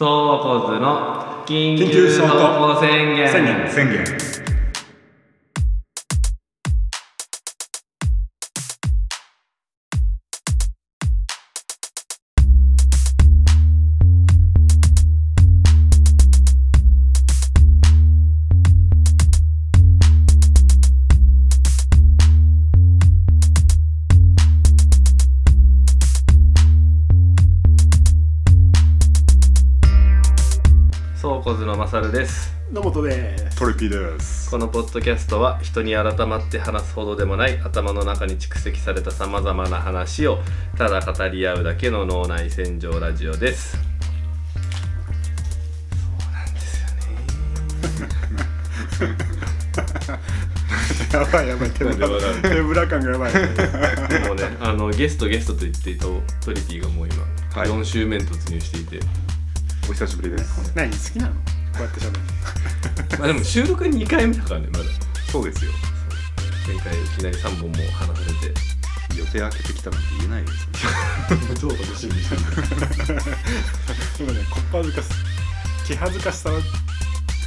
そうこずの緊緊急急走行宣言宣言野本です。トリピーです。このポッドキャストは人に改まって話すほどでもない頭の中に蓄積されたさまざまな話をただ語り合うだけの脳内洗浄ラジオです。やばいやばい。手ぶらなんで笑う手ぶら感がやばい。もうねあのゲストゲストと言っていたトリピーがもう今、はい。4週目に突入していて。お久しぶりです。何好きなの？こうやって喋る。まあでも収録2回目だからねまだ。そうですよ。前回いきなり3本も話されて。予定開けてきたなんて言えないです超楽しみにしてるでもね。こっぱずかし気恥ずかしさは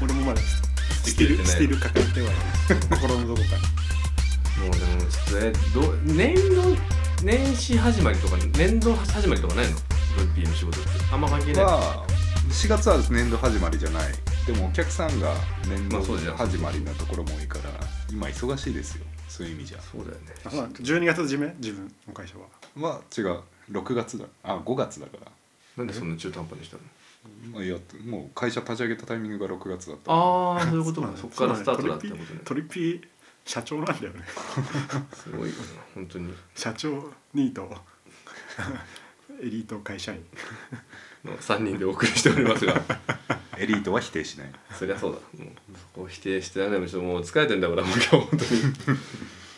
俺もまだスティルできてないスティルかかってはいる。心のどこかもうでもちょっとねど年度年始始まりとか年度始まりとかないの？トリピーの仕事って。あんま関係ない、まあ4月は年度始まりじゃない。でもお客さんが年度始まりなところも多いから今忙しいですよ。そういう意味じゃ。そうだよね。あそうなんだ12月締め？自分の会社は。まあ違う。6月だ。あ5月だから。なんでそんな中途半端にしたの？まあいやもう会社立ち上げたタイミングが6月だった。ああそういうことなんだっからスタートだってことねトリピー社長なんだよね。すごいよな本当に社長ニートエリート会社員。の3人でお送りしておりますが。エリートは否定しない。そりゃそうだ。もうそこを否定してないでもう疲れてんだからもう今日本当に。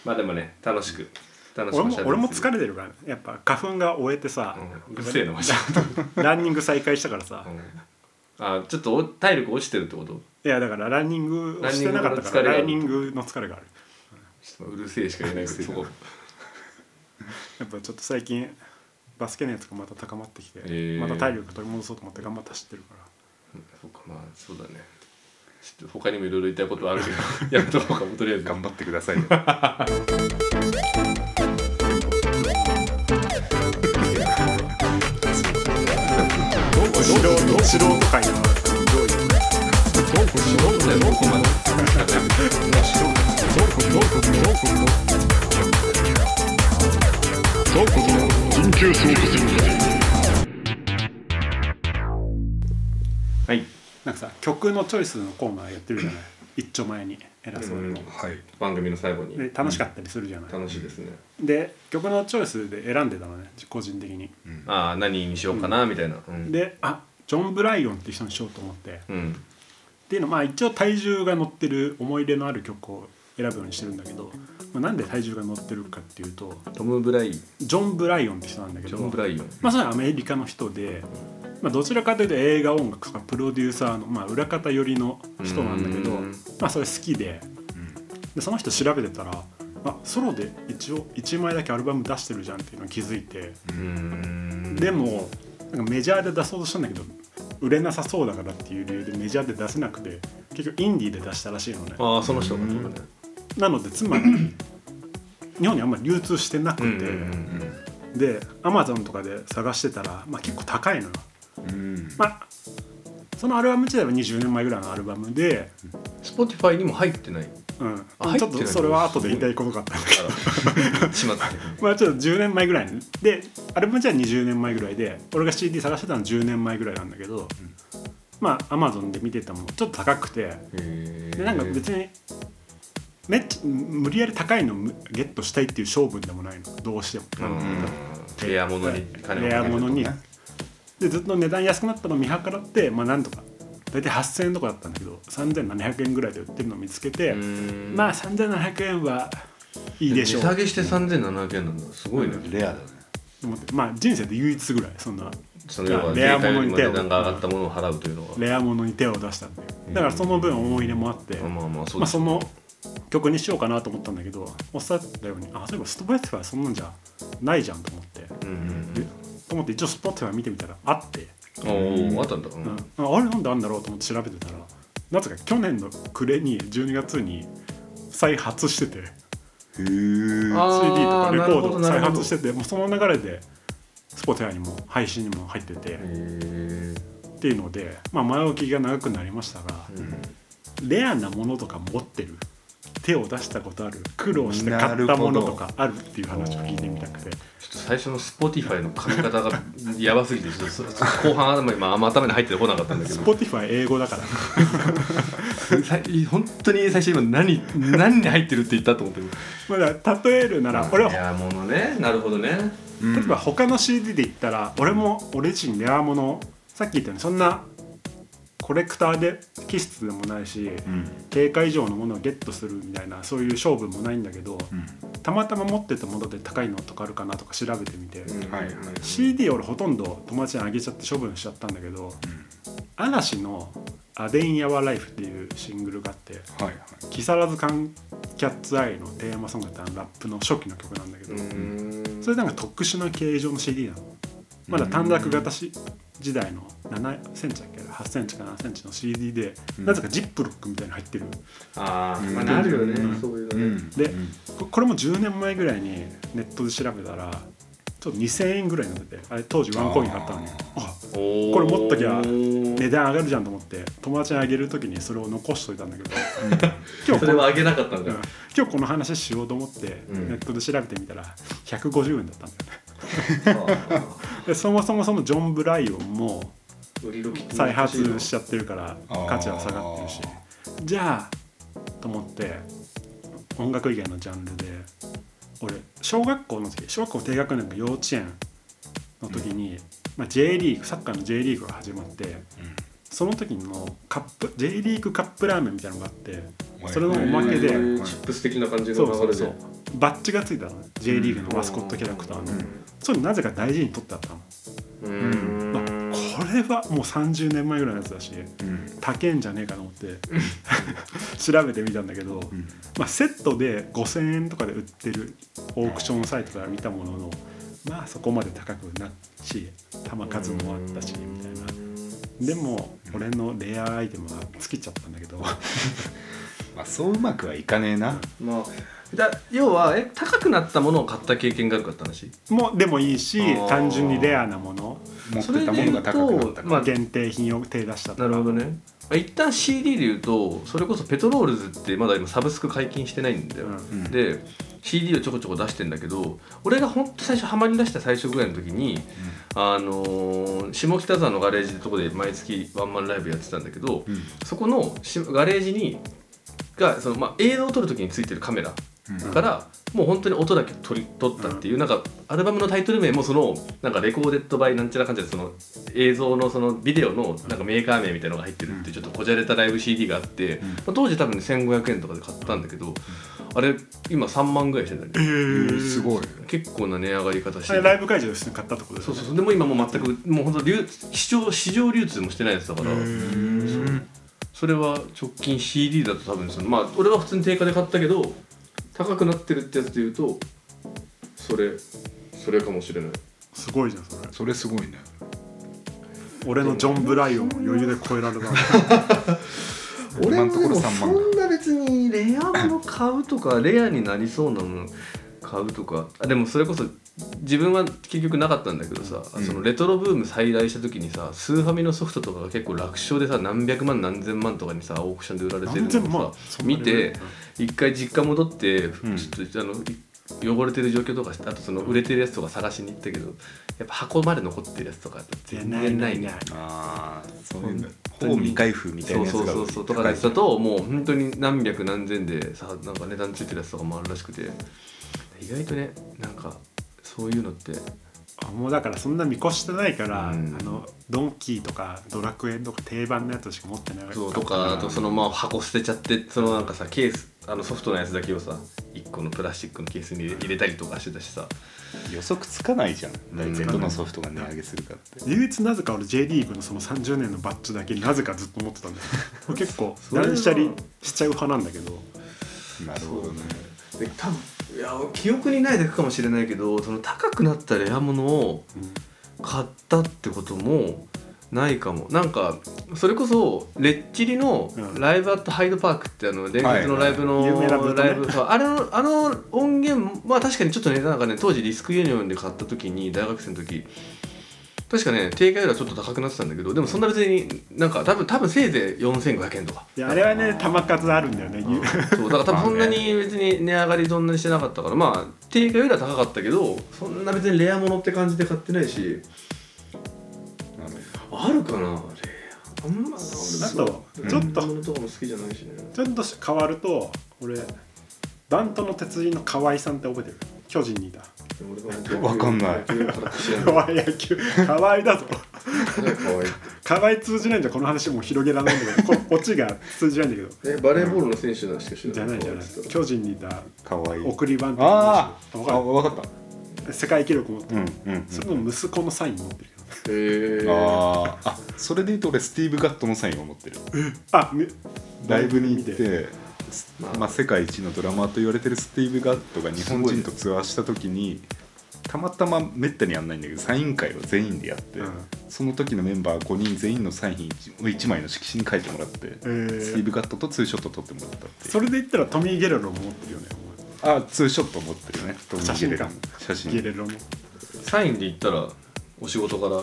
まあでもね楽しく楽しく俺も俺も疲れれてるからねやっぱ花粉が終えてさ、うん。うるせえなマジで。ランニング再開したからさ、うん。あちょっとお体力落ちてるってこと？いやだからランニングをしてなかったからラランンニンググの疲れがある。ちょっとうるせえしか言えないけどそこ やっぱちょっと最近バスケ熱がまた高まってきて、へー。また体力取り戻そうと思って頑張って走ってるから。そうかまあそうだね。ちょっと他にもいろいろ言いたいことはあるけど やめとこうかもとりあえず。頑張ってくださいよ素人素人会の上位素人だよここまではい。なんかさ曲のチョイスのコーナーやってるじゃない？一丁前に。偉そうに、はい。番組の最後に。で楽しかったりするじゃない、楽しいですね。で曲のチョイスで選んでたのね個人的に、ああ何にしようかなみたいな。うん。であジョン・ブライオンっていう人にしようと思って、うん。っていうのまあ一応体重が乗ってる思い入れのある曲を選ぶようにしてるんだけど、まあ、なんで体重が乗ってるかっていうとトム・ブライジョン・ブライオンって人なんだけジどョン・ブライオン。まあそれはアメリカの人で、まあ、どちらかというと映画音楽とかプロデューサーの、まあ、裏方寄りの人なんだけどうん。まあそれ好きででその人調べてたらあソロで一応1枚だけアルバム出してるじゃんっていうのを気づいて、でもなんかメジャーで出そうとしたんだけど売れなさそうだからっていう理由でメジャーで出せなくて結局インディーで出したらしいのね。ああその人がねなのでつまり日本にあんまり流通してなくて、うんうんうんでアマゾンとかで探してたら、まあ、結構高いのよ。うん。まあそのアルバム自体は20年前ぐらいのアルバムで、 Spotify にも入ってない。うん。ちょっとそれは後で言いたいことがあったんだけど。しまった。まあちょっと10年前ぐらいに。でアルバム自体は20年前ぐらいで俺が CD 探してたのは10年前ぐらいなんだけど、まあアマゾンで見てたもんちょっと高くて。でなんか別にめっちゃ無理やり高いのゲットしたいっていう勝負でもないの。どうしても、うんレアものに金をレアものに。ねでずっと値段安くなったのを見計らってまあなんとか。大体8000円とかだったんだけど3700円ぐらいで売ってるのを見つけてうん。まあ3700円はいいでしょう。値下げして3700円なんだ。すごいね。レアだね。と思ってまあ人生で唯一ぐらいそんな。その要はレア物に手を上がったものを払うというのはレアものに手を出したんだよだからその分思い入れもあって、まあまあそうですまあその曲にしようかなと思ったんだけどおっしゃったようにあそういえばストバティファイそんなんじゃないじゃんと思って、うんうんでと思って一応スポティファイ見てみたらあって。おおあったんだ、ううん。ん、ああれなんであんだろうと思って調べてたらなぜか去年の暮れに12月に再発してて。へえあ CD とーかレコーなるほど。ド再発しててもうその流れで Spotify にも配信にも入ってて。へえっていうので、まあ、前置きが長くなりましたが、レアなものとか持ってる手を出したことある。苦労して買ったものとかあるっていう話を聞いてみたくて。ちょっと最初の Spotify の髪型が やばすぎてちょっとそ後半は今あんま頭に入ってこなかったんだけど。Spotify 英語だからさ本当に最初今何何に入ってるって言ったと思ってる？まあだ例えるなら俺はレアものね。なるほどね。例えば他の CD で言ったら俺も俺自身レアもの。さっき言ったようにそんなコレクターで気質でもないしうん。定価以上のものをゲットするみたいなそういう勝負もないんだけどうん。たまたま持ってたもので高いのとかあるかなとか調べてみて、はいはい CD 俺ほとんど友達にあげちゃって処分しちゃったんだけど嵐の「アデン・ヤワ・ライフ」っていうシングルがあってはいはい。木更津缶キャッツアイのテーマソングってあのラップの初期の曲なんだけど、うん。それなんか特殊な形状の CD なの。まだ短冊型し時代の7センチだっけ？8センチか7センチの CD で、うん。なぜかジップロックみたいに入ってる。ああうんまあなるよねうん。そういうの。ねうん。でうん。ここれも10年前ぐらいにネットで調べたらちょっと2000円ぐらいになっててあれ当時ワンコイン買ったのに。あこれ持っときゃ値段上がるじゃんと思って友達にあげる時にそれを残しといたんだけど。今日それはあげなかったんだ。うん。今日この話しようと思ってうん。ネットで調べてみたら150円だったんだよねでそもそもそのジョン・ブライオンも再発しちゃってるから価値は下がってるし。じゃあと思って音楽以外のジャンルで俺小学校の時小学校低学年か幼稚園の時に、まあ、J リーグサッカーの J リーグが始まってその時のカップ J リーグカップラーメンみたいなのがあってそれのおまけでチップス的な感じのそう流れで。そうそうバッジがついたのね。J リーグのマスコットキャラクターの、それなぜか大事に取ってあったの、うーんあこれはもう30年前ぐらいのやつだしうん。高えんじゃねえかと思って 調べてみたんだけど、うん。まあ、セットで5,000円とかで売ってるオークションサイトから見たもののまあそこまで高くなし玉数もあったしみたいな。でも俺のレアアイテムは尽きちゃったんだけど。まあそううまくはいかねえな。まあだ要はえ高くなったものを買った経験があるかって話？もでもいいしあー。単純にレアなもの。持ってたものが高くなったかまあ限定品を手出したとかなるほどね。一旦 CD で言うとそれこそペトロールズってまだ今サブスク解禁してないんだよ、うん。うん。で CD をちょこちょこ出してんだけど俺が本当最初ハマり出した最初ぐらいの時に、あのー下北沢のガレージってとこで毎月ワンマンライブやってたんだけど、うん。そこのしガレージにがその、まあ、映像を撮る時についてるカメラ。うんから、もう本当に音だけ撮り撮ったっていう、なんかアルバムのタイトル名もそのなんかレコーデッドバイなんちゃらかんちゃらその映像のそのビデオのなんかメーカー名みたいなのが入ってるってちょっとこじゃれたライブ CD があって、うん。まあ、当時多分、ね、1500円とかで買ったんだけど、あれ今3万ぐらいしてんだえねーすごい。結構な値上がり方してライブ会場で普通に買ったってことですそうそうそう。でも今もう全くもう本当流市場市場流通もしてないやつだから、うんそれは直近 CD だと多分そのまあ俺は普通に定価で買ったけど高くなってるってやつで言うとそれそれかもしれない。すごいじゃんそれ。それすごいね。俺のジョン・ブライオンを余裕で超えられた。今のところ3そ万んな別にレアもの買うとかレアになりそうなもの買うとか。あでもそれこそ自分は結局なかったんだけどさ、うん。そのレトロブーム再来した時にさスーファミのソフトとかが結構楽勝でさ何百万何千万とかにさオークションで売られてるのをさ見て一回実家戻って、ん。ちょっとあのい汚れてる状況とかあとその売れてるやつとか探しに行ったけどやっぱ箱まで残ってるやつとか全然ないね。ああそういうの当に。ほぼ未開封みたいなやつがそうそうそうそう。とかだともう本当に何百何千でさなんか値段ついてるやつとかもあるらしくて。意外とねなんかそういうのって。あもうだからそんな見越してないから、うん。あのドンキーとかドラクエとか定番のやつしか持ってないそうとかあとそのまあ箱捨てちゃってそのなんかさケースあのソフトのやつだけをさ1個のプラスチックのケースに入れたりとかしてたしさ。予測つかないじゃん。大体うんどのソフトが値上げするかって。唯一なぜか俺 J リーグのその30年のバッジだけなぜかずっと持ってたんだよ。俺結構断捨離しちゃう派なんだけど。なるほどね。で多分いや記憶にないだけかもしれないけどその高くなったレア物を買ったってこともないかも。なんかそれこそレッチリのうん。ライブアットハイドパークってあの伝説のライブのライブあれのあの音源まあ確かにちょっとねなんかね当時リスクユニオンで買った時に大学生の時確かね定価よりはちょっと高くなってたんだけどでもそんな別になんか多分多分せいぜい4500円とか。いやあれはね球数あるんだよねゆそうだから多分 そんなに別に値上がりそんなにしてなかったからまあ定価よりは高かったけどそんな別にレアものって感じで買ってないしあるかなレアあんまあとちょっと。ものとかも好きじゃないしね。ちょっと変わると俺バントの鉄人の河合さんって覚えてる？巨人にいたわかんない。河合野球河合だぞかわいい。河合通じないんじゃこの話もう広げられないんだけど。こオチが通じないんだけど。えバレーボールの選手なんしか知らじゃないじゃない。巨人にいたかわい。い送りバントあーあのわかった。る世界記録持ってる、うんうん、うん、それの息子のサイン持ってるへえあー。あそれで言うと俺スティーブ・ガットのサインを持ってる。あみライブに行っ見てまあ、世界一のドラマーと言われてるスティーブ・ガットが日本人とツアーした時にたまたまめったにやんないんだけどサイン会を全員でやって、うん。その時のメンバー5人全員のサインを1枚の色紙に書いてもらって、えー。スティーブ・ガットとツーショット撮ってもらったってそれで言ったらトミー・ゲレロも持ってるよねあツーショット持ってるねトミー写真か写真ゲレロのサインで言ったらお仕事から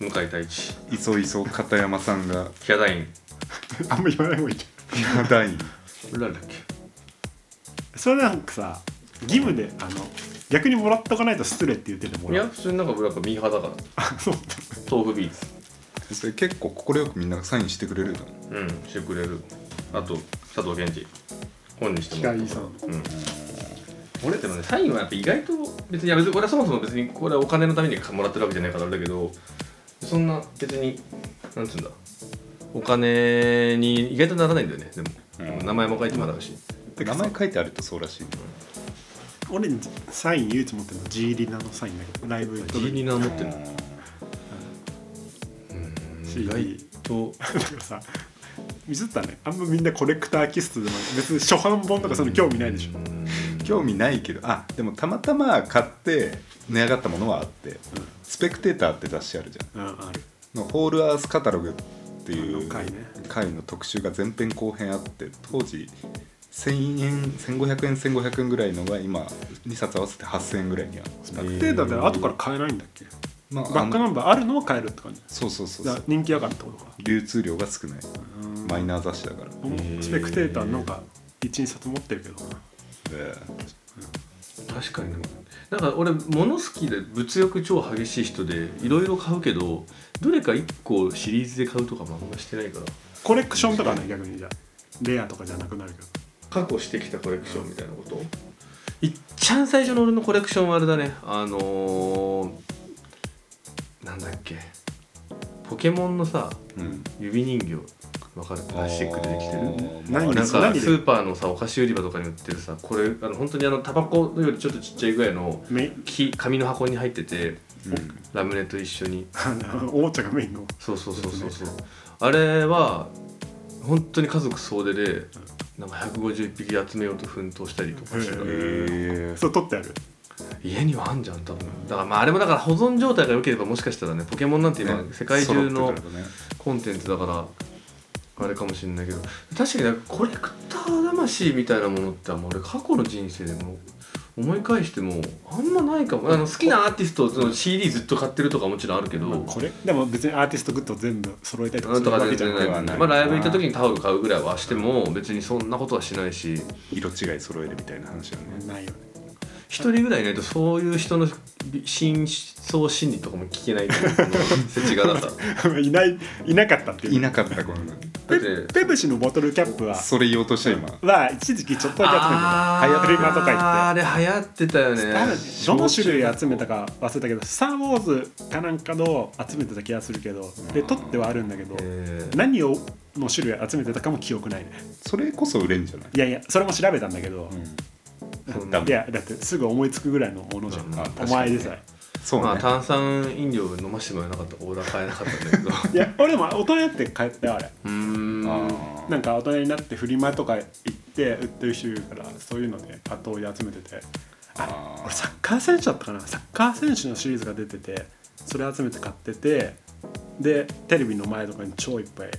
向井太一いそいそ片山さんが。キャダイン。あんま言わない方がいいじヤダイン誰だっけ？それなんかさ義務であの逆にもらっとかないと失礼って言っててもらう。いや普通になんか俺やっぱミーハーだから。あそう。豆腐ビーツ。それ結構快くみんながサインしてくれるのうんしてくれる。あと佐藤健二。本にしてもらったんう。ん。俺でもねサインはやっぱ意外と別にいや別に俺はそもそも別にこれはお金のためにもらってるわけじゃないからあれだけどそんな別になんつうんだ。お金に意外とならないんだよねでも、うん名前も書いてもらうし、名前書いてあるとそうらしい。俺サイン唯一持ってるの G リナのサインだけどライブ行った時。ジーニナ持ってるし意外と。だからさミスったね。あんまみんなコレクター気質でも別に初版本とかその興味ないでしょ、興味ないけど。あでもたまたま買って値上がったものはあって、スペクテーターって雑誌あるじゃん。うん、ある。のホールアースカタログっていう回の特集が前編後編あって当時1000円1500円1500円ぐらいのが今2冊合わせて8000円ぐらいには。スペクテーターって後から買えないんだっけ、まあバックナンバーあるのは買えるって感じそうそうそう人気だからってことか。流通量が少ない。うん。マイナー雑誌だから。スペクテーターなんか12冊持ってるけど。なで確かに。ねなんか俺物好きで物欲超激しい人でいろいろ買うけどどれか1個シリーズで買うとかもあんましてないから。コレクションとかね逆にじゃあ。レアとかじゃなくなるけど。過去してきたコレクションみたいなこと？いっちゃん最初の俺のコレクションはあれだね。あのー、なんだっけ。ポケモンのさうん。指人形わかる。プラスチックでできてる。何？まあなんかスーパーのさお菓子売り場とかに売ってるさこれあの本当にあのタバコよりちょっとちっちゃいぐらいの木紙の箱に入っててうん。ラムネと一緒に。おもちゃがメインの。そうそうそうそうそう。あれは本当に家族総出でなんか151匹集めようと奮闘したりとかしてた。そう取ってある？家にはあんじゃん多分。だからまああれもだから保存状態が良ければもしかしたらねポケモンなんて今、ね。世界中のコンテンツだからあれかもしれないけど。確かになんかコレクター魂みたいなものってあんま俺過去の人生でも思い返してもあんまないかも。あの好きなアーティストの CD ずっと買ってるとかもちろんあるけど、まあこれでも別にアーティストグッズを全部揃えたりとかなんとかするわけじゃない。ない。はないまあライブ行った時にタオル買うぐらいはしても別にそんなことはしないし。色違い揃えるみたいな話だね。ないよね一人ぐらいいないとそういう人の深層心理とかも聞けないっていう。この世知辛さいないいなかったっていう。いなかったこのだってペプシのボトルキャップは。それ言おうとした今。は一時期ちょっとだけ集めたフリマとか行って。あれ流行ってたよね。どの種類集めたか忘れたけど「スター・ウォーズ」かなんかの集めてた気がするけどで取ってはあるんだけどえー。何をの種類集めてたかも記憶ないね。それこそ売れんじゃない？いやいやそれも調べたんだけど、そん。ないやだってすぐ思いつくぐらいのものじゃん、おに前でさえ。そうね、まあ炭酸飲料飲ましてもらえなかったらオーダー買えなかったんだけど。う いや俺も大人になって帰ってあれ。ーん。なんか大人になってフリマとか行って売ってる人いるからそういうので後追い集めてて。あ俺サッカー選手だったかな。サッカー選手のシリーズが出ててそれ集めて買っててでテレビの前とかに超いっぱい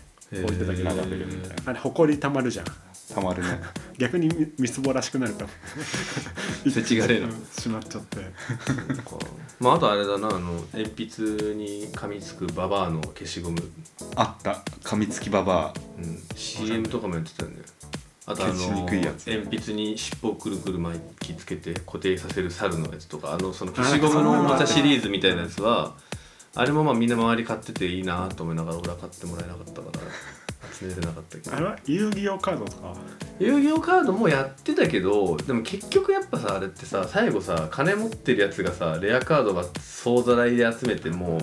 置いてたけどへー。並べるみたいなあれほこりたまるじゃん。たまるね 逆にみみすぼらしくなるから せちがれえなうんしまっちゃって。まああとあれだなあの鉛筆に噛みつくババアの消しゴム、あった。噛みつきババうん、CM とかもやってたんだよあとあの消しにくいやつ。鉛筆に尻尾をくるくる巻きつけて固定させる猿のやつとか。あのその消しゴムのおもちゃシリーズみたいなやつはあれもまあみんな周り買ってていいなと思いながら俺は買ってもらえなかったから集めれなかったけど。あれは遊戯王カードとか？遊戯王カードもやってたけどでも結局やっぱさあれってさ最後さ金持ってるやつがさレアカードが総ざらいで集めても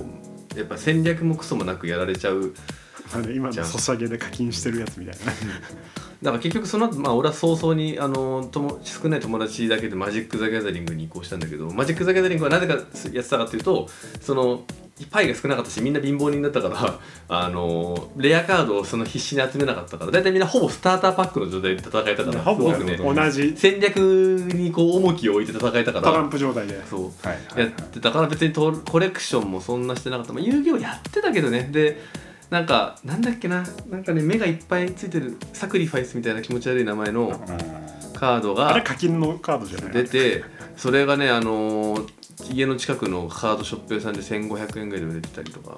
うやっぱ戦略もクソもなくやられちゃう。あれ今のじゃあソシャゲで課金してるやつみたいなだから結局その後まあ俺は早々にあの友少ない友達だけでマジック・ザ・ギャザリングに移行したんだけどマジック・ザ・ギャザリングはなぜかやってたかっていうとそのパイが少なかったしみんな貧乏人だったから あのレアカードをその必死に集めなかったから大体みんなほぼスターターパックの状態で戦えたからほぼね。同じ。戦略にこう重きを置いて戦えたかトランらプ状態で。そう。はいはいはいやってたから別にトコレクションもそんなしてなかった、まあ、遊戯王やってたけどね。でなんかなんだっけな。なんかね目がいっぱいついてるサクリファイスみたいな気持ち悪い名前のうカードがあれ課金のカードじゃない出てそれがねあのー家の近くのカードショップ屋さんで1500円ぐらいで売れてたりとか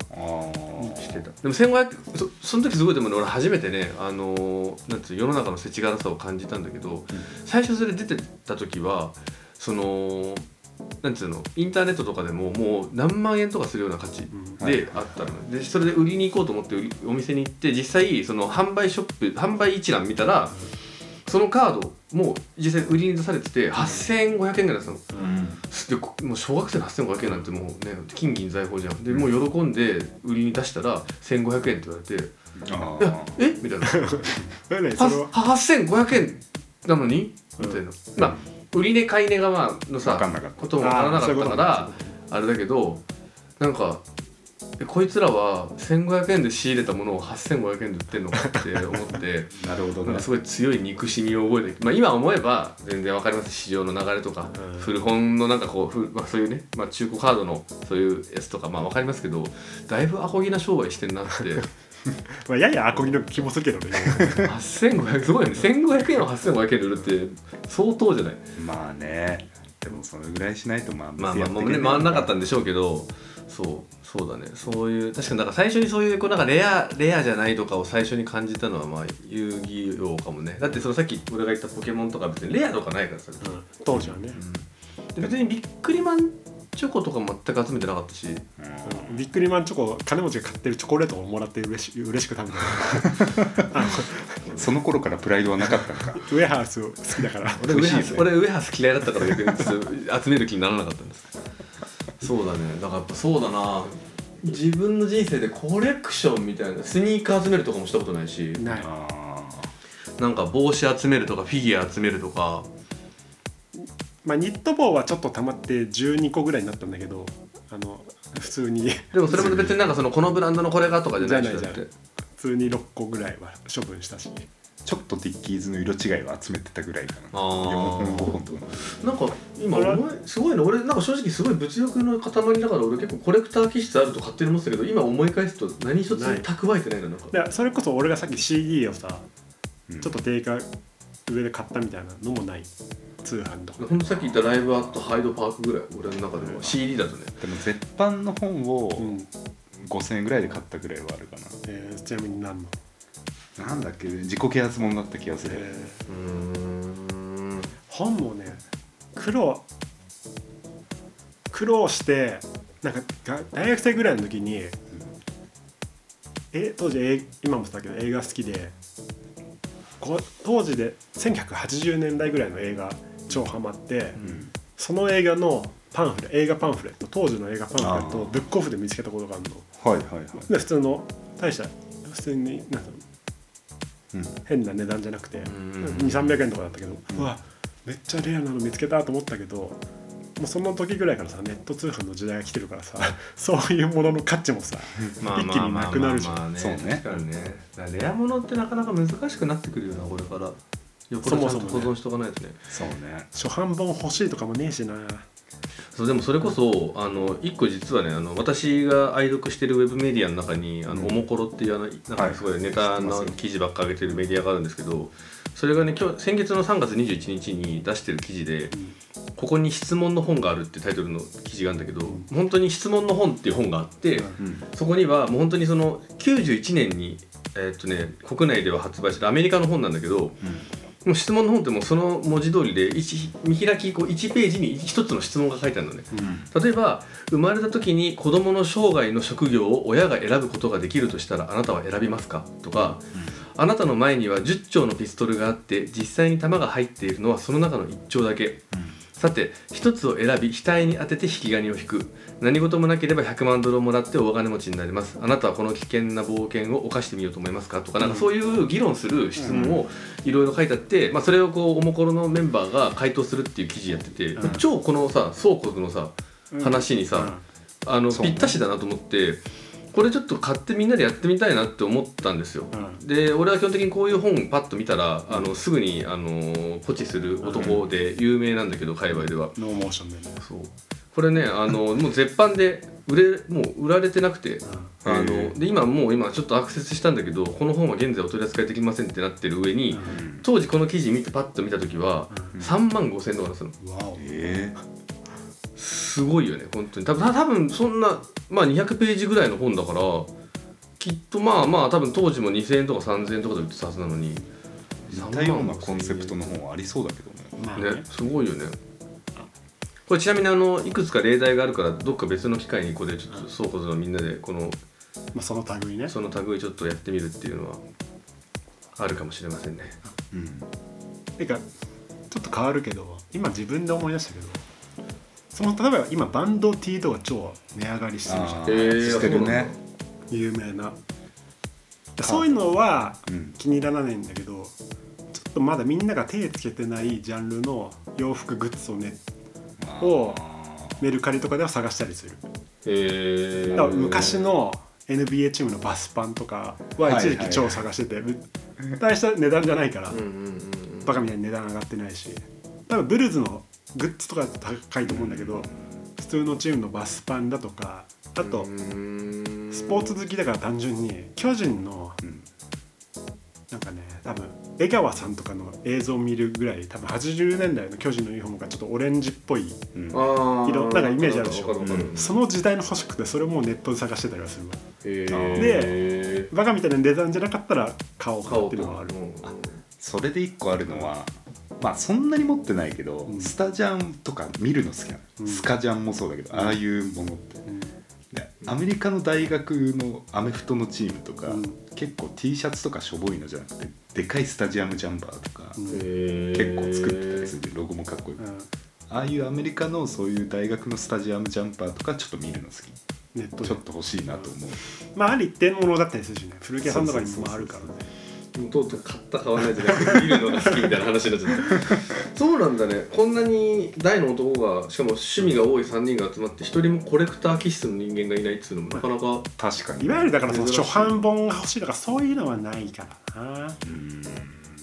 してた。でも1500そその時すごいでもね俺初めてねあのーなんて世の中の世知辛さを感じたんだけど、最初それ出てた時はそのなんていうのインターネットとかでももう何万円とかするような価値うん。であったの、でそれで売りに行こうと思ってお店に行って実際その販売ショップ販売一覧見たらそのカードも実際売りに出されてて8500円ぐらいだったの。うん。もう小学生の8500円なんてもうね金銀財宝じゃん。でもう喜んで売りに出したら1500円って言われてあ「いやえ？みたいな。それねそれはは8500円なのに？みたいな、まあ売り値買い値がまあのさ分かんなかった。ことも分からなかったからあれだけどなんかえこいつらは1500円で仕入れたものを8500円で売ってんのかって思って なるほどね。すごい強い憎しみを覚えて、まあ、今思えば全然わかります市場の流れとか、うん。古本のなんかこう、ふまあ、そういうね、まあ、中古カードのそういうやつとかまあわかりますけどだいぶアホ気な商売してんなって まあややアコギの気もするけどね。8500すごいよね1500円を8500円で売るって相当じゃない？まあね。でもそれぐらいしないとまあまあまあもうね回んなかったんでしょうけどそうそうだね。そういう確かになんか最初にそういうこうなんかレアレアじゃないとかを最初に感じたのはまあ遊戯王かもね。だってそのさっき俺が言ったポケモンとか別にレアとかないからさ、うん。当時はね。で別にビックリマンチョコとか全く集めてなかったし。うん。ビックリマンチョコ金持ちが買ってるチョコレートをもらって嬉し嬉しく食べてるあのその頃からプライドはなかったのか。ウェハース好きだから。俺ウエハー美味しいですね。ス俺ウエハース嫌いだったから逆に集める気にならなかったんです。そうだね。だからやっぱそうだな。自分の人生でコレクションみたいなスニーカー集めるとかもしたことないし。ない。あなんか帽子集めるとかフィギュア集めるとかまあニット帽はちょっと溜まって12個ぐらいになったんだけどあの普通に。でもそれも別になんかそのこのブランドのこれがとかじゃないじゃない普通に6個ぐらいは処分したし。ーちょっとディッキーズの色違いを集めてたぐらいかな。あー。4本5本とか。なんか今すごいね俺なんか正直すごい物欲の塊だから俺結構コレクター気質あると勝手に思ってたけど今思い返すと何一つ蓄えてないななんか。でそれこそ俺がさっき CD をさうん。ちょっと定価上で買ったみたいなのもない通販とか。ほんとさっき言ったライブアットハイドパークぐらい俺の中では CD だとね。でも絶版の本をうん。5000円ぐらいで買ったぐらいはあるかえーちなみに何の、ななんだっけ？自己啓発本だった気がする、えー。うーん。本もね苦労苦労してなんかが大学生ぐらいの時に、え当時え今もそうだけど映画好きでこ当時で1980年代ぐらいの映画超ハマって、うん。その映画のパンフレ映画パンフレット当時の映画パンフレットをブックオフで見つけたことがあるの。はいはいはい、で普通の大した普通になんかうん、変な値段じゃなくてん。2300円とかだったけど、うわめっちゃレアなの見つけたと思ったけどもうその時ぐらいからさネット通販の時代が来てるからさ そういうものの価値もさまあ一気になくなるじゃん。まあまあまあそうねね。だからレア物ってなかなか難しくなってくるよなこれからよっぽどちゃんと保そもそもね。存しとかないとね。そうね。初版本欲しいとかもねえしな。そうでもそれこそあの一個実はねあの私が愛読してるウェブメディアの中に「あのうん。おもころ」っていうあのなんかすごいネタの記事ばっか上げてるメディアがあるんですけどそれがね今日先月の3月21日に出してる記事で「ここに質問の本がある」ってタイトルの記事があるんだけど本当に質問の本っていう本があってうん。うんそこにはもう本当にその91年にえーっとね国内では発売したアメリカの本なんだけどもう質問の本ってもうその文字通りで一見開きこう1ページに1つの質問が書いてあるのね。うん。例えば生まれた時に子供の生涯の職業を親が選ぶことができるとしたらあなたは選びますか？とか、あなたの前には10丁のピストルがあって実際に弾が入っているのはその中の1丁だけさて1つを選び額に当てて引き金を引く。何事もなければ100万ドルをもらって大金持ちになります。あなたはこの危険な冒険を犯してみようと思いますか？とかなんかそういう議論する質問をいろいろ書いてあって、まあ、それをこうおもころのメンバーが回答するっていう記事やってて、うん。超このさ倉庫のさ話にさ、あのぴったしだなと思ってこれちょっと買ってみんなでやってみたいなって思ったんですよ。うん。で俺は基本的にこういう本パッと見たらあのすぐにあのポチする男で有名なんだけど界隈では。ノーモーションでね。そう。これねあのもう絶版で売れもう売られてなくて。あへのえで今もう今ちょっとアクセスしたんだけどこの本は現在お取り扱いできませんってなってる上に、うん。当時この記事見てパッと見た時はうん。3万5千とかするのわお。えすごいよね本当に。多分た多分そんな、まあ、200ページぐらいの本だからきっとまあまあ多分当時も2000円とか3000円とかで売ってたはずなのに。似たようなコンセプトの本ありそうだけどね。まあね。ねすごいよね。これちなみにあのいくつか例題があるからどっか別の機会にこれちょっと倉庫のみんなでこのまあその類ね。その類ちょっとやってみるっていうのはあるかもしれませんね。うん。てかちょっと変わるけど今自分で思い出したけどその例えば今バンド T とか超値上がりしてるじゃん。あへーーしてるね。有名な。そういうのはうん。気に入らないんだけどちょっとまだみんなが手つけてないジャンルの洋服グッズをねをメルカリとかでは探したりする。へえだから昔の NBA チームのバスパンとかは一時期超探してて、大した値段じゃないから、うんうんうんうん。バカみたいに値段上がってないし。多分ブルーズのグッズとか高いと思うんだけど普通のチームのバスパンだとかあとうん。スポーツ好きだから単純に巨人のうん。なんかね多分江川さんとかの映像を見るぐらい多分80年代の巨人のユニフォームがちょっとオレンジっぽいうん。なんかイメージあるでしょ？わかるわかるわかる。その時代の欲しくてそれをもうネットで探してたりはするわへー。バカみたいな値段じゃなかったら買おうかっていうのはある。それで一個あるのはまあそんなに持ってないけど、うん。スタジャンとか見るの好きなの、うん。スカジャンもそうだけど、ああいうものって。うん。でアメリカの大学のアメフトのチームとか、うん。結構 T シャツとかしょぼいのじゃなくてでかいスタジアムジャンバーとか、うん。結構作ってたりするロゴもかっこいい、うん。ああいうアメリカのそういう大学のスタジアムジャンパーとかちょっと見るの好き。ネットで。ちょっと欲しいなと思う、まあある一定のものだったりするしね。古着屋さんとかにもあるからねとうとう買った買わないじゃなくて見るのが好きみたいな話になっちゃった。そうなんだね。こんなに大の男がしかも趣味が多い3人が集まって一人もコレクター気質の人間がいないっつうのもなかなか確かに。いわゆるだからその初版本が欲しいとかそういうのはないからな、うん。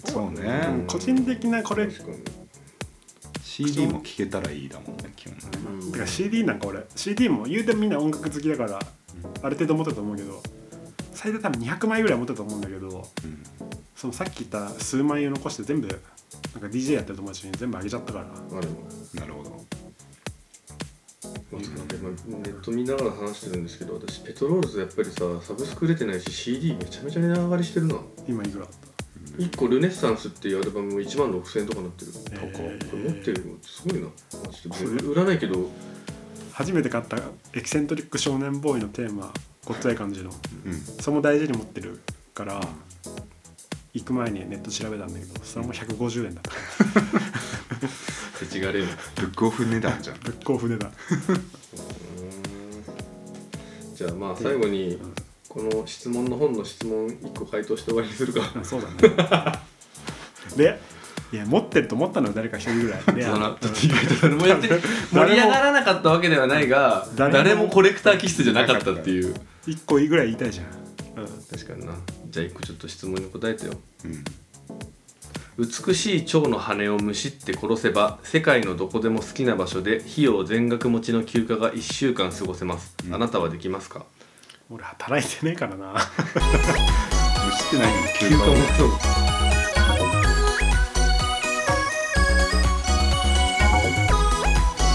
そうね、うん個人的なこれ CD も聴けたらいいだもんね基本ね。うん。てか CD なんか俺 CD も言うてもみんな音楽好きだからある程度持ってたと思うけど最大多分200枚ぐらい持ってたと思うんだけどうんそのさっき言った数万円を残して全部なんか DJ やってる友達に全部あげちゃったから。あでもなるほどまあネット見ながら話してるんですけど私ペトロールズやっぱりさサブスク売れてないし CD めちゃめちゃ値段上がりしてるな。今いくらだっ1個ルネッサンスっていうアルバムも1万6000円とかなってる。たこえーれ持ってるのすごいな。まあちょっと売らないけど。初めて買ったエキセントリック少年ボーイのテーマごっつい感じの。うん。それも大事に持ってるから行く前にネット調べたんだけどそれも150円だった。手違がれるブックオフ値段じゃんブックオフ値段じゃあまあ最後にこの質問の本の質問1個回答して終わりにするか。あそうだね。でいや持ってると思ったのは誰か一人ぐらい。でそうだな。ちょっと意外と誰もやって盛り上がらなかったわけではないが誰も誰もコレクター気質じゃなかったっていう。一個いいぐらい言いたいじゃん、うん、確かになじゃあ1個ちょっと質問に答えてよ。うん。美しい蝶の羽をむしって殺せば世界のどこでも好きな場所で費用全額持ちの休暇が1週間過ごせます、うん。あなたはできますか？俺働いてねえからな。蒸してないのに休休暇暇を。持つ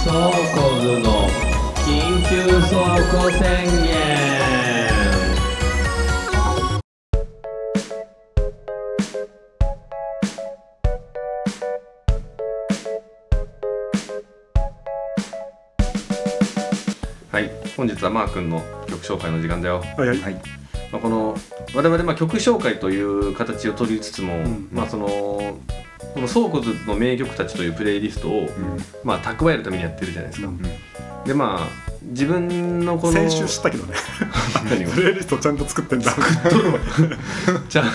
ソーコズの緊急倉庫宣言マー君の曲紹介の時間だよ。はいはい。はい。まあ、この我々まあ曲紹介という形を取りつつも、ん。まあそのこの「倉庫図の名曲たち」というプレイリストを、うん。まあ、蓄えるためにやってるじゃないですか。うん。でまあ自分のこの先週知ったけどね。プレイリストちゃんと作ってんだ。ちゃん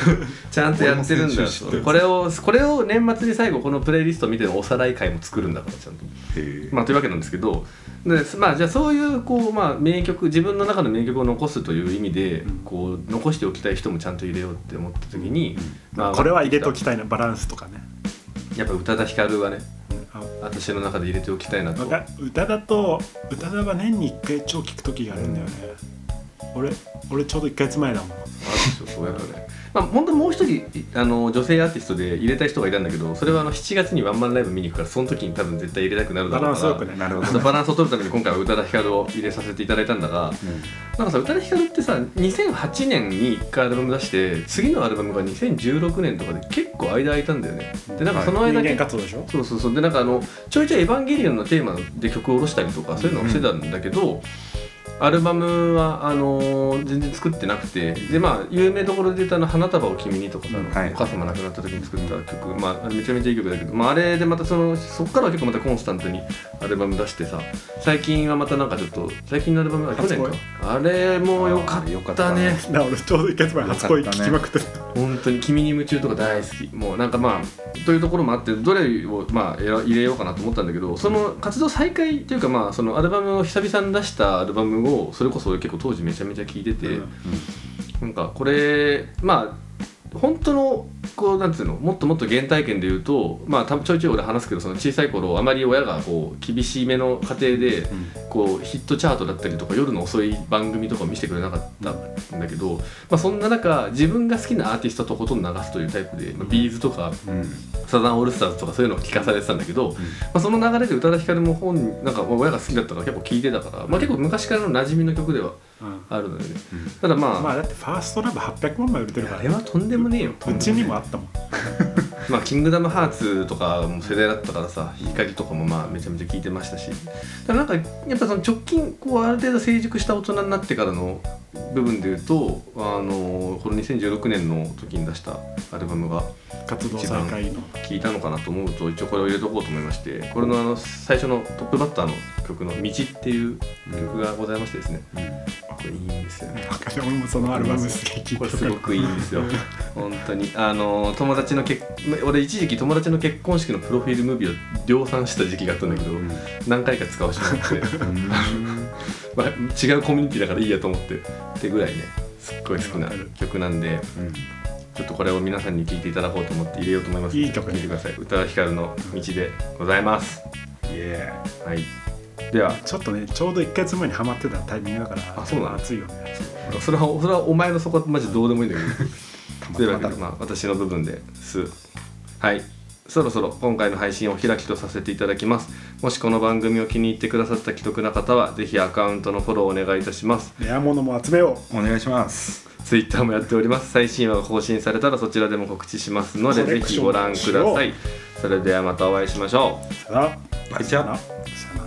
ちゃんとやってるんだ。これをこれを年末に最後このプレイリスト見てのおさらい会も作るんだからちゃんと。まあ、というわけなんですけど。で、まあ、じゃあそういうこう、まあ、名曲自分の中の名曲を残すという意味で、うん。こう残しておきたい人もちゃんと入れようって思った時に、まあ、これは入れときたいなバランスとかね。やっぱ宇多田ヒカルはね。あ私の中で入れておきたいなと。歌だと歌だは年に1回超聞く時があるんだよね、俺俺ちょうど1ヶ月前だもん。あそうやっぱねまあ本当もう一人あの女性アーティストで入れたい人がいたんだけどそれはあの7月にワンマンライブ見に行くからその時に多分絶対入れたくなるだバろうからランスなるほどそのバランスを取るために今回は宇多田ヒカルを入れさせていただいたんだがなんかさ宇多田ヒカルってさ2008年に1回アルバム出して次のアルバムが2016年とかで結構間空いたんだよね。でなんかその間、人間活動でしょ？そうそうそう。でなんかあのちょいちょい「エヴァンゲリオン」のテーマで曲を下ろしたりとかそういうのをしてたんだけど、アルバムはあのー全然作ってなくてでまあ有名どころで言うとあの「花束を君に」とかさ、あのはい。お母様亡くなった時に作った曲、まあ、めちゃめちゃいい曲だけど、まあ、あれでまたそのそっからは結構またコンスタントにアルバム出してさ最近はまたなんかちょっと最近のアルバムは去年か？あれもよかっったたねね俺ちょうど1ヶ月前初恋聞きまくってた。本当に「君に夢中」とか大好き。もうなんかまあというところもあってどれをまあ選入れようかなと思ったんだけどその活動再開というかまあそのアルバムを久々に出したアルバムをそれこそ俺結構当時めちゃめちゃ聴いてて、うん。なんかこれまあ本当のこうなんていうのもっともっと原体験で言うとまあたちょいちょい俺話すけどその小さい頃あまり親がこう厳しめの家庭でこうヒットチャートだったりとか夜の遅い番組とかを見せてくれなかったんだけど、まあ、そんな中自分が好きなアーティストとほとんど流すというタイプで、まあ、ビーズとかうんサザンオールスターズとかそういうのを聞かされてたんだけど、まあ、その流れで宇多田ヒカルも本なんか親が好きだったから結構聴いてたから、まあ、結構昔からの馴染みの曲ではうんあるのよね。ただまあ、まあだってファーストラブ800万枚売れてるから。あれはとんでもねえよ。うちにもあったもん。まあ、キングダムハーツとかも世代だったからさ光とかもまあめちゃめちゃ聞いてましたし。だからなんかやっぱその直近こうある程度成熟した大人になってからの部分で言うとあのこの2016年の時に出したアルバムが活動再開の。聴いたのかなと思うと一応これを入れとこうと思いましてこれのあの最初のトップバッターの曲の「道」っていう曲がございましてですね。これいいんですよね。俺もそのアルバムすげえ聞いこれすごくいいんですよ。本当に。あの友達の結俺一時期友達の結婚式のプロフィールムービーを量産した時期があったんだけど、何回か使わせてもらって、まあ、違うコミュニティだからいいやと思って。ってぐらいねすっごい好きな曲なんでちょっとこれを皆さんに聴いていただこうと思って入れようと思いますいい曲。聴いてください。宇多田ヒカルの「道」でございます。イエはい。では。ちょっとねちょうど1ヶ月前にハマってたタイミングだからあそうなの？熱いよね。それはそれはお前のそこはマジどうでもいいんだけど。ーというわけで、まあ、私の部分です。はい。そろそろ今回の配信をお開きとさせていただきます。もしこの番組を気に入ってくださった既得な方は、ぜひアカウントのフォローお願いいたします。レアものも集めよお願いします。Twitter もやっております。最新話が更新されたらそちらでも告知しますので、ぜひご覧ください。それではまたお会いしましょう。さよなら